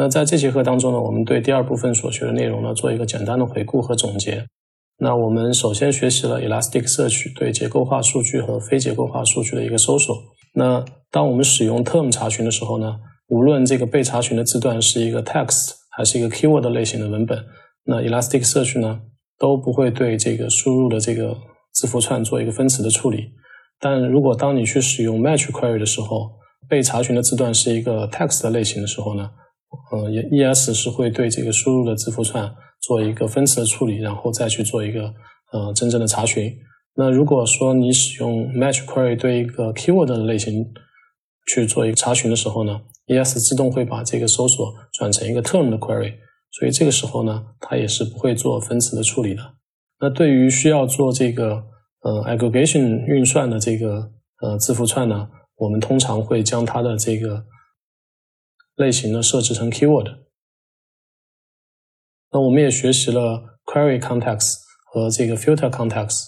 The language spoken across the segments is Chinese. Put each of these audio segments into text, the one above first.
那在这节课当中呢，我们对第二部分所学的内容呢做一个简单的回顾和总结。那我们首先学习了 Elasticsearch 对结构化数据和非结构化数据的一个搜索。那当我们使用 term 查询的时候呢，无论这个被查询的字段是一个 text 还是一个 keyword 类型的文本，那 Elasticsearch 呢都不会对这个输入的这个字符串做一个分词的处理。但如果当你去使用 match query 的时候，被查询的字段是一个 text 类型的时候呢，呃，ES 是会对这个输入的字符串做一个分词的处理，然后再去做一个呃真正的查询。那如果说你使用 match query 对一个 keyword 的类型去做一个查询的时候呢，ES 自动会把这个搜索转成一个 term 的 query，所以这个时候呢，它也是不会做分词的处理的。那对于需要做这个呃 aggregation 运算的这个呃字符串呢，我们通常会将它的这个类型呢设置成 keyword。那我们也学习了 query context 和这个 filter context。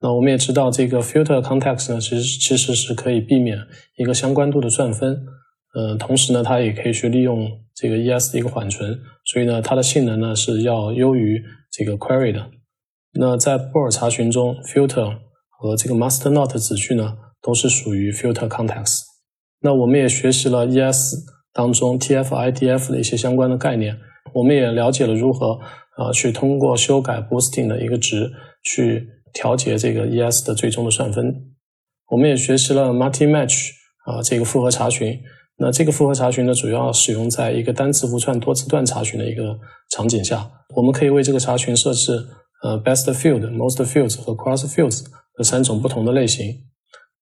那我们也知道，这个 filter context 呢，其实其实是可以避免一个相关度的算分，呃，同时呢，它也可以去利用这个 ES 的一个缓存，所以呢，它的性能呢是要优于这个 query 的。那在布尔查询中，filter 和这个 master not 子句呢，都是属于 filter context。那我们也学习了 ES 当中 TF-IDF 的一些相关的概念，我们也了解了如何啊去通过修改 boosting 的一个值去。调节这个 ES 的最终的算分，我们也学习了 multi match 啊这个复合查询。那这个复合查询呢，主要使用在一个单字符串多字段查询的一个场景下。我们可以为这个查询设置呃 best field、most fields 和 cross fields 这三种不同的类型。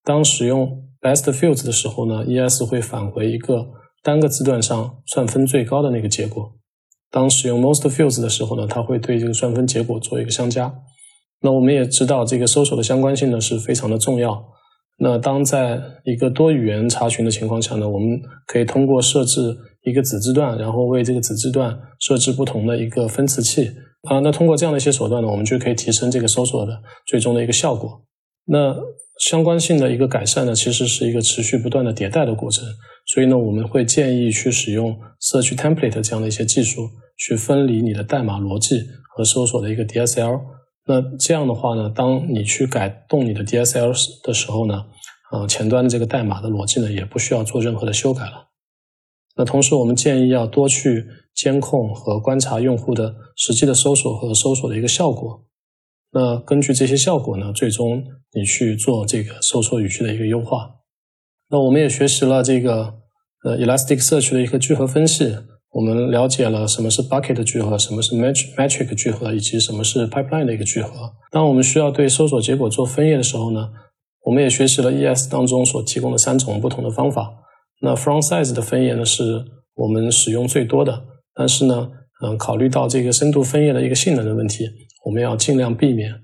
当使用 best fields 的时候呢，ES 会返回一个单个字段上算分最高的那个结果。当使用 most fields 的时候呢，它会对这个算分结果做一个相加。那我们也知道，这个搜索的相关性呢是非常的重要。那当在一个多语言查询的情况下呢，我们可以通过设置一个子字段，然后为这个子字段设置不同的一个分词器啊。那通过这样的一些手段呢，我们就可以提升这个搜索的最终的一个效果。那相关性的一个改善呢，其实是一个持续不断的迭代的过程。所以呢，我们会建议去使用 Search Template 这样的一些技术，去分离你的代码逻辑和搜索的一个 DSL。那这样的话呢，当你去改动你的 DSL 的时候呢，呃，前端的这个代码的逻辑呢，也不需要做任何的修改了。那同时，我们建议要多去监控和观察用户的实际的搜索和搜索的一个效果。那根据这些效果呢，最终你去做这个搜索语句的一个优化。那我们也学习了这个呃 Elasticsearch 的一个聚合分析。我们了解了什么是 bucket 聚合，什么是 metric 聚合，以及什么是 pipeline 的一个聚合。当我们需要对搜索结果做分页的时候呢，我们也学习了 ES 当中所提供的三种不同的方法。那 from size 的分页呢，是我们使用最多的，但是呢，嗯，考虑到这个深度分页的一个性能的问题，我们要尽量避免。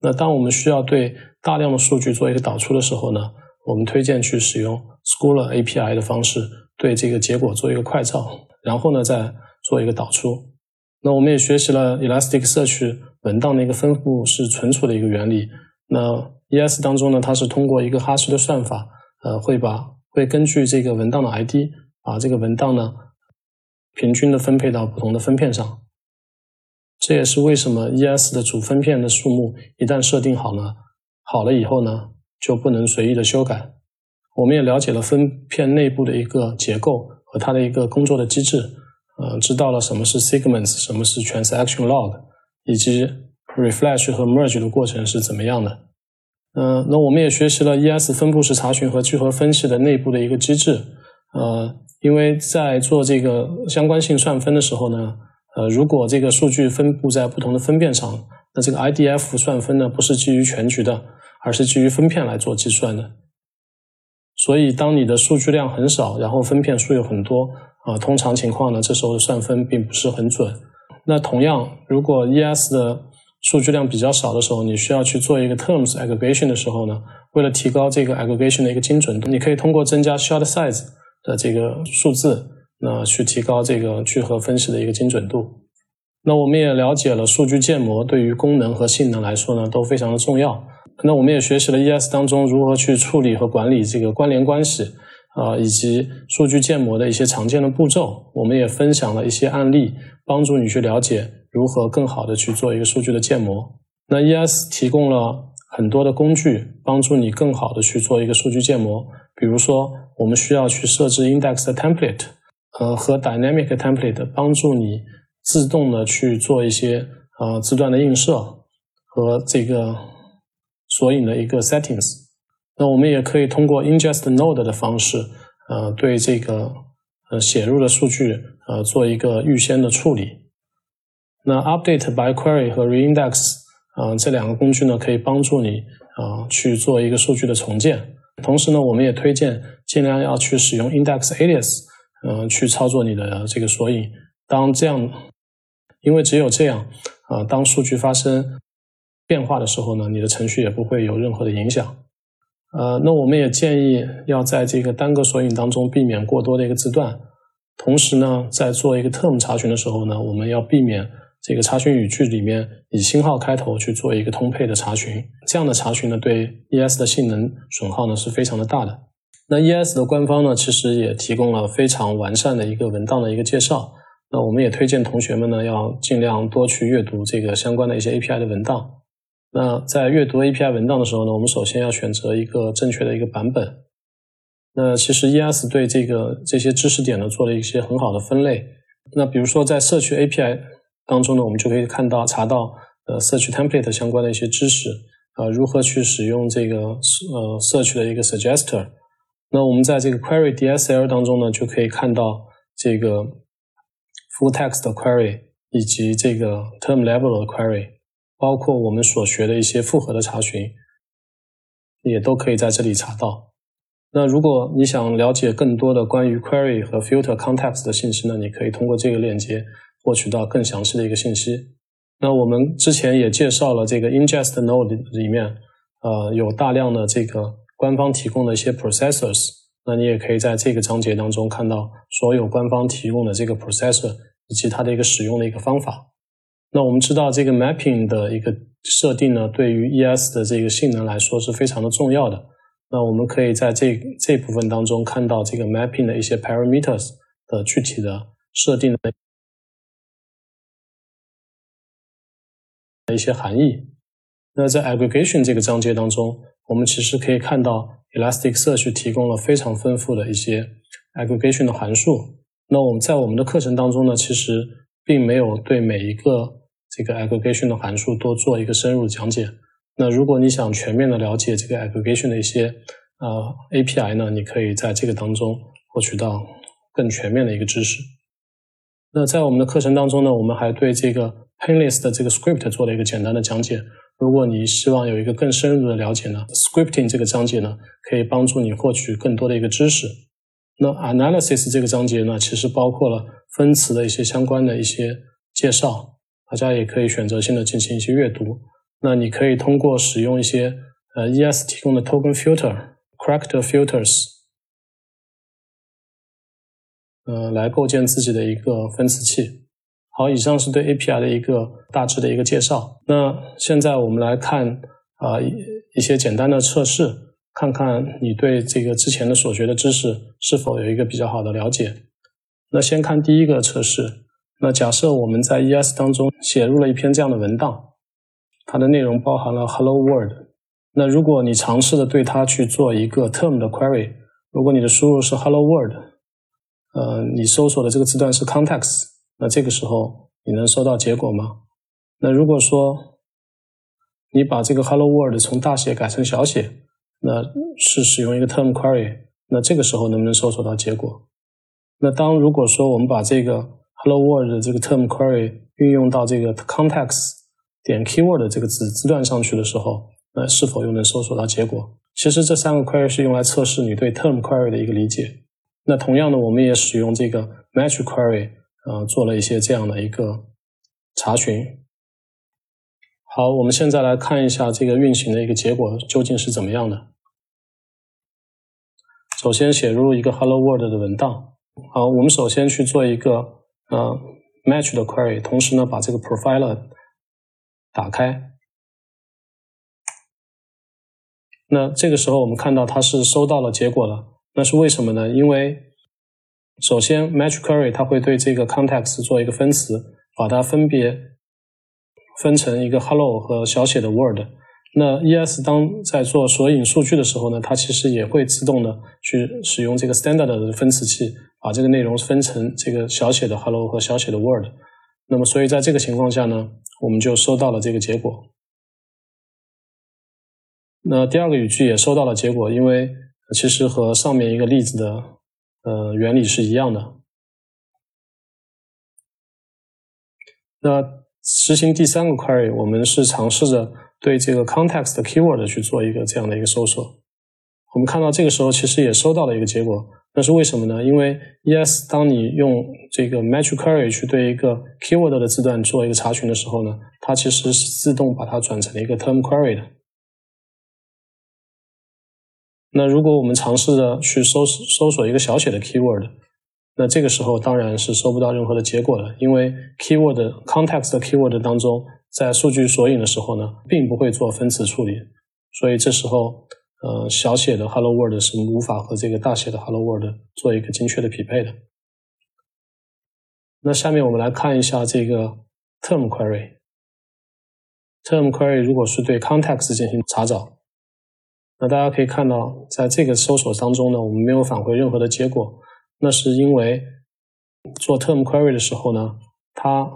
那当我们需要对大量的数据做一个导出的时候呢，我们推荐去使用 Scholar API 的方式，对这个结果做一个快照。然后呢，再做一个导出。那我们也学习了 Elasticsearch 文档的一个分布式存储的一个原理。那 ES 当中呢，它是通过一个哈希的算法，呃，会把会根据这个文档的 ID，把这个文档呢平均的分配到不同的分片上。这也是为什么 ES 的主分片的数目一旦设定好呢，好了以后呢，就不能随意的修改。我们也了解了分片内部的一个结构。和它的一个工作的机制，呃，知道了什么是 segments，什么是 transaction log，以及 refresh 和 merge 的过程是怎么样的。嗯，那我们也学习了 ES 分布式查询和聚合分析的内部的一个机制。呃，因为在做这个相关性算分的时候呢，呃，如果这个数据分布在不同的分片上，那这个 IDF 算分呢不是基于全局的，而是基于分片来做计算的。所以，当你的数据量很少，然后分片数有很多，啊，通常情况呢，这时候的算分并不是很准。那同样，如果 ES 的数据量比较少的时候，你需要去做一个 terms aggregation 的时候呢，为了提高这个 aggregation 的一个精准度，你可以通过增加 short size 的这个数字，那去提高这个聚合分析的一个精准度。那我们也了解了数据建模对于功能和性能来说呢，都非常的重要。那我们也学习了 ES 当中如何去处理和管理这个关联关系，啊，以及数据建模的一些常见的步骤。我们也分享了一些案例，帮助你去了解如何更好的去做一个数据的建模。那 ES 提供了很多的工具，帮助你更好的去做一个数据建模。比如说，我们需要去设置 index template，呃，和 dynamic template，帮助你自动的去做一些呃字段的映射和这个索引的一个 settings。那我们也可以通过 ingest node 的方式，呃，对这个呃写入的数据呃做一个预先的处理。那 update by query 和 reindex 啊这两个工具呢，可以帮助你啊去做一个数据的重建。同时呢，我们也推荐尽量要去使用 index alias，嗯，去操作你的这个索引。当这样，因为只有这样啊，当数据发生变化的时候呢，你的程序也不会有任何的影响。呃，那我们也建议要在这个单个索引当中避免过多的一个字段，同时呢，在做一个 term 查询的时候呢，我们要避免这个查询语句里面以星号开头去做一个通配的查询，这样的查询呢，对 ES 的性能损耗呢是非常的大的。那 ES 的官方呢，其实也提供了非常完善的一个文档的一个介绍，那我们也推荐同学们呢，要尽量多去阅读这个相关的一些 API 的文档。那在阅读 API 文档的时候呢，我们首先要选择一个正确的一个版本。那其实 ES 对这个这些知识点呢做了一些很好的分类。那比如说在社区 API 当中呢，我们就可以看到查到呃社区 template 相关的一些知识啊，如何去使用这个呃社区的一个 suggester。那我们在这个 query DSL 当中呢，就可以看到这个 full text query 以及这个 term level 的 query。包括我们所学的一些复合的查询，也都可以在这里查到。那如果你想了解更多的关于 query 和 filter context 的信息呢，你可以通过这个链接获取到更详细的一个信息。那我们之前也介绍了这个 ingest node 里面，呃，有大量的这个官方提供的一些 processors。那你也可以在这个章节当中看到所有官方提供的这个 processor 以及它的一个使用的一个方法。那我们知道这个 mapping 的一个设定呢，对于 ES 的这个性能来说是非常的重要的。那我们可以在这这部分当中看到这个 mapping 的一些 parameters 的具体的设定的一些含义。那在 aggregation 这个章节当中，我们其实可以看到 Elasticsearch 提供了非常丰富的一些 aggregation 的函数。那我们在我们的课程当中呢，其实并没有对每一个这个 aggregation 的函数多做一个深入讲解。那如果你想全面的了解这个 aggregation 的一些呃 API 呢，你可以在这个当中获取到更全面的一个知识。那在我们的课程当中呢，我们还对这个 Painless 的这个 script 做了一个简单的讲解。如果你希望有一个更深入的了解呢，scripting 这个章节呢，可以帮助你获取更多的一个知识。那 Analysis 这个章节呢，其实包括了分词的一些相关的一些介绍。大家也可以选择性的进行一些阅读。那你可以通过使用一些呃 ES 提供的 Token Filter、Character Filters，呃，来构建自己的一个分词器。好，以上是对 API 的一个大致的一个介绍。那现在我们来看啊一一些简单的测试，看看你对这个之前的所学的知识是否有一个比较好的了解。那先看第一个测试。那假设我们在 ES 当中写入了一篇这样的文档，它的内容包含了 Hello World。那如果你尝试的对它去做一个 term 的 query，如果你的输入是 Hello World，呃，你搜索的这个字段是 context，那这个时候你能收到结果吗？那如果说你把这个 Hello World 从大写改成小写，那是使用一个 term query，那这个时候能不能搜索到结果？那当如果说我们把这个 Hello World 的这个 term query 运用到这个 context 点 keyword 这个字字段上去的时候，那是否又能搜索到结果？其实这三个 query 是用来测试你对 term query 的一个理解。那同样的，我们也使用这个 match query 啊，做了一些这样的一个查询。好，我们现在来看一下这个运行的一个结果究竟是怎么样的。首先写入一个 Hello World 的文档。好，我们首先去做一个。呃，match 的 query，同时呢，把这个 profiler 打开。那这个时候我们看到它是收到了结果了，那是为什么呢？因为首先，match query 它会对这个 context 做一个分词，把它分别分成一个 hello 和小写的 word。那 ES 当在做索引数据的时候呢，它其实也会自动的去使用这个 standard 的分词器，把这个内容分成这个小写的 hello 和小写的 word。那么，所以在这个情况下呢，我们就收到了这个结果。那第二个语句也收到了结果，因为其实和上面一个例子的呃原理是一样的。那实行第三个 query，我们是尝试着对这个 context 的 keyword 去做一个这样的一个搜索。我们看到这个时候其实也收到了一个结果，那是为什么呢？因为 ES 当你用这个 match query 去对一个 keyword 的字段做一个查询的时候呢，它其实是自动把它转成了一个 term query 的。那如果我们尝试着去搜搜索一个小写的 keyword，那这个时候当然是收不到任何的结果的，因为 keyword context keyword 当中，在数据索引的时候呢，并不会做分词处理，所以这时候，呃，小写的 hello world 是无法和这个大写的 hello world 做一个精确的匹配的。那下面我们来看一下这个 term query，term query 如果是对 context 进行查找。那大家可以看到，在这个搜索当中呢，我们没有返回任何的结果。那是因为做 term query 的时候呢，它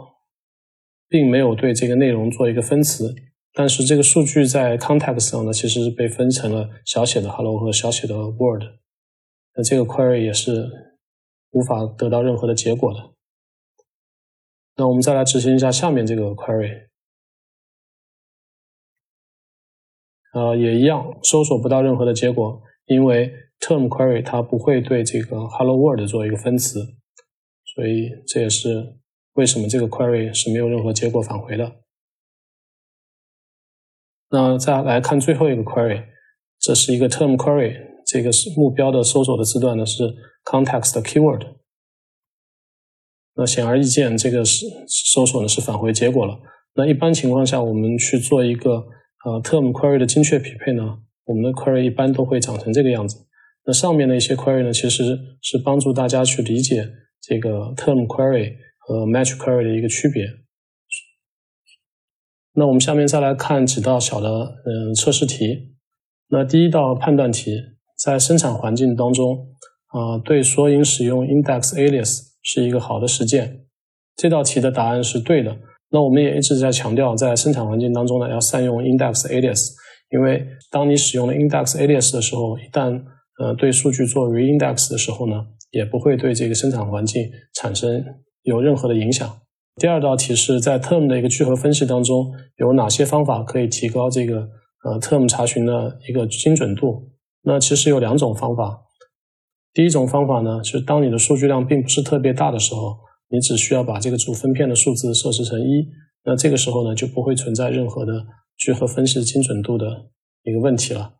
并没有对这个内容做一个分词，但是这个数据在 context 上呢，其实是被分成了小写的 hello 和小写的 word。那这个 query 也是无法得到任何的结果的。那我们再来执行一下下面这个 query。呃，也一样，搜索不到任何的结果，因为 term query 它不会对这个 hello world 做一个分词，所以这也是为什么这个 query 是没有任何结果返回的。那再来看最后一个 query，这是一个 term query，这个是目标的搜索的字段呢是 context keyword。那显而易见，这个是搜索呢是返回结果了。那一般情况下，我们去做一个。呃，term query 的精确匹配呢，我们的 query 一般都会长成这个样子。那上面的一些 query 呢，其实是帮助大家去理解这个 term query 和 match query 的一个区别。那我们下面再来看几道小的嗯测试题。那第一道判断题，在生产环境当中，啊，对索引使用 index alias 是一个好的实践。这道题的答案是对的。那我们也一直在强调，在生产环境当中呢，要善用 index alias，因为当你使用了 index alias 的时候，一旦呃对数据做 reindex 的时候呢，也不会对这个生产环境产生有任何的影响。第二道题是在 term 的一个聚合分析当中，有哪些方法可以提高这个呃 term 查询的一个精准度？那其实有两种方法。第一种方法呢，是当你的数据量并不是特别大的时候。你只需要把这个主分片的数字设置成一，那这个时候呢就不会存在任何的聚合分析精准度的一个问题了。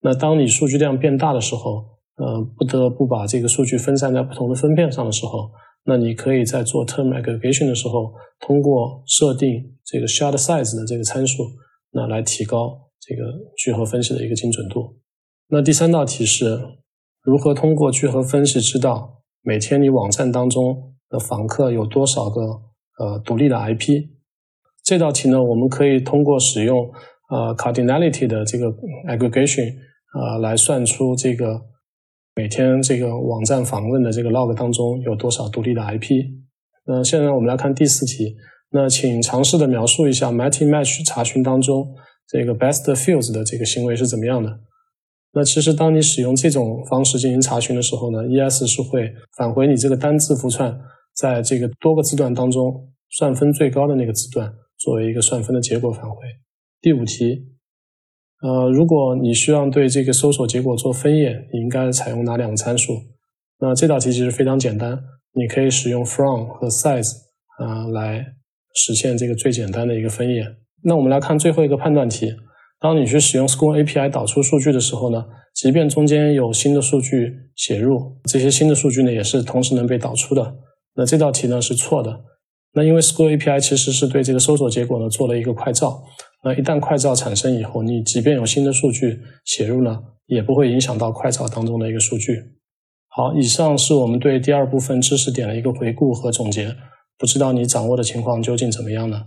那当你数据量变大的时候，呃，不得不把这个数据分散在不同的分片上的时候，那你可以在做 term aggregation 的时候，通过设定这个 shard size 的这个参数，那来提高这个聚合分析的一个精准度。那第三道题是如何通过聚合分析知道每天你网站当中。的访客有多少个呃独立的 IP？这道题呢，我们可以通过使用呃 cardinality 的这个 aggregation 啊来算出这个每天这个网站访问的这个 log 当中有多少独立的 IP。那现在我们来看第四题，那请尝试的描述一下 Mighty Match 查询当中这个 best fields 的这个行为是怎么样的？那其实当你使用这种方式进行查询的时候呢，ES 是会返回你这个单字符串。在这个多个字段当中，算分最高的那个字段作为一个算分的结果返回。第五题，呃，如果你需要对这个搜索结果做分页，你应该采用哪两个参数？那这道题其实非常简单，你可以使用 from 和 size 啊来实现这个最简单的一个分页。那我们来看最后一个判断题，当你去使用 school API 导出数据的时候呢，即便中间有新的数据写入，这些新的数据呢也是同时能被导出的。那这道题呢是错的。那因为 SQL API 其实是对这个搜索结果呢做了一个快照。那一旦快照产生以后，你即便有新的数据写入呢，也不会影响到快照当中的一个数据。好，以上是我们对第二部分知识点的一个回顾和总结。不知道你掌握的情况究竟怎么样呢？